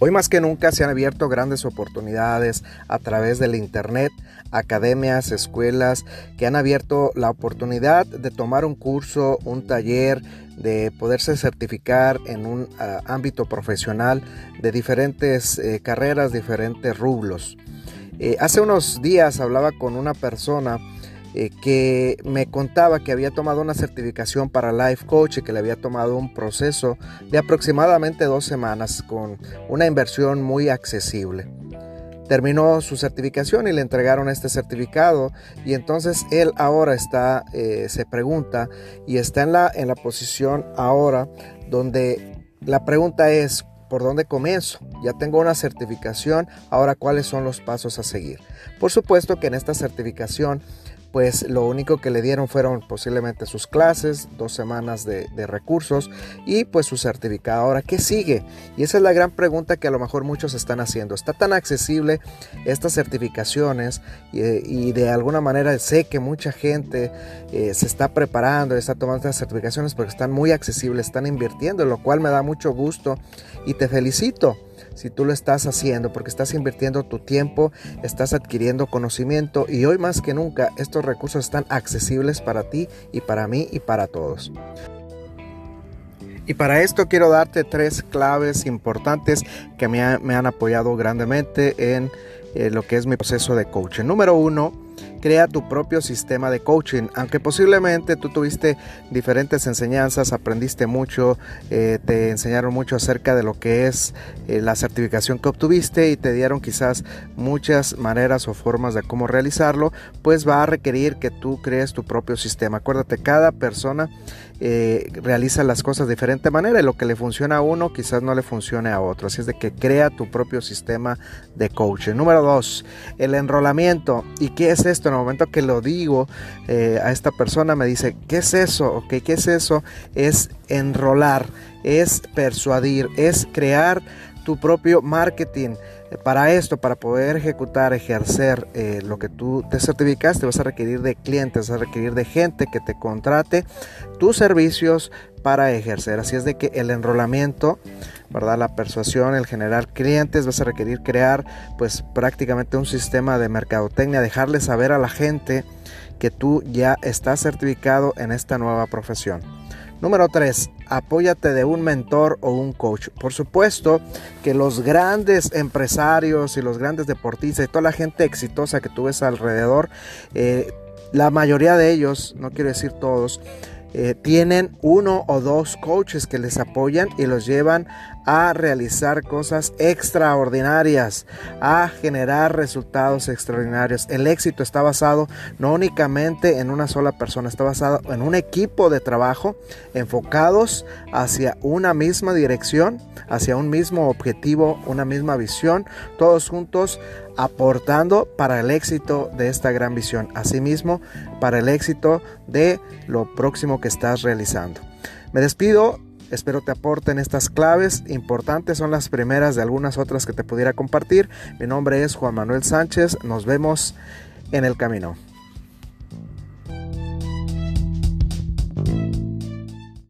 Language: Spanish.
Hoy más que nunca se han abierto grandes oportunidades a través del Internet, academias, escuelas que han abierto la oportunidad de tomar un curso, un taller, de poderse certificar en un ah, ámbito profesional de diferentes eh, carreras, diferentes rublos. Eh, hace unos días hablaba con una persona eh, que me contaba que había tomado una certificación para Life Coach y que le había tomado un proceso de aproximadamente dos semanas con una inversión muy accesible. Terminó su certificación y le entregaron este certificado y entonces él ahora está, eh, se pregunta y está en la, en la posición ahora donde la pregunta es, ¿por dónde comienzo? Ya tengo una certificación, ahora cuáles son los pasos a seguir. Por supuesto que en esta certificación pues lo único que le dieron fueron posiblemente sus clases, dos semanas de, recursos y pues su certificado. Ahora, ¿qué sigue? Y esa es la gran pregunta que a lo mejor muchos están haciendo. ¿Está tan accesible estas certificaciones y, de alguna manera sé que mucha gente eh, se está preparando, está tomando estas certificaciones porque están muy accesibles, están invirtiendo, lo cual me da mucho gusto y te felicito si tú lo estás haciendo, porque estás invirtiendo tu tiempo, estás adquiriendo conocimiento y hoy más que nunca estos recursos están accesibles para ti y para mí y para todos. Y para esto quiero darte tres claves importantes que me, han apoyado grandemente en eh, lo que es mi proceso de coaching. Número uno, crea tu propio sistema de coaching. Aunque posiblemente tú tuviste diferentes enseñanzas, aprendiste mucho, eh, te enseñaron mucho acerca de lo que es eh, la certificación que obtuviste y te dieron quizás muchas maneras o formas de cómo realizarlo, pues va a requerir que tú crees tu propio sistema. Acuérdate, cada persona realiza las cosas de diferente manera y lo que le funciona a uno quizás no le funcione a otro. Así es de que crea tu propio sistema de coaching. Número dos, el enrolamiento. ¿Y qué es esto? En el momento que lo digo eh, a esta persona me dice, ¿qué es eso? ¿qué es eso? Es enrolar, es persuadir, es crear tu propio marketing. Para esto, para poder ejecutar, ejercer eh, lo que tú te certificaste, vas a requerir de clientes, vas a requerir de gente que te contrate tus servicios para ejercer. Así es de que el enrolamiento, ¿verdad? La persuasión, el generar clientes, vas a requerir crear pues prácticamente un sistema de mercadotecnia, dejarle saber a la gente que tú ya estás certificado en esta nueva profesión. Número 3. Apóyate de un mentor o un coach. Por supuesto que los grandes empresarios y los grandes deportistas y toda la gente exitosa que tú ves alrededor, eh, la mayoría de ellos, no quiero decir todos, eh, tienen uno o dos coaches que les apoyan y los llevan a realizar cosas extraordinarias, a generar resultados extraordinarios. El éxito está basado no únicamente en una sola persona, está basado en un equipo de trabajo enfocados hacia una misma dirección, hacia un mismo objetivo, una misma visión, todos juntos aportando para el éxito de esta gran visión, asimismo para el éxito de lo próximo que estás realizando. Me despido, espero te aporten estas claves importantes, son las primeras de algunas otras que te pudiera compartir. Mi nombre es Juan Manuel Sánchez, nos vemos en el camino.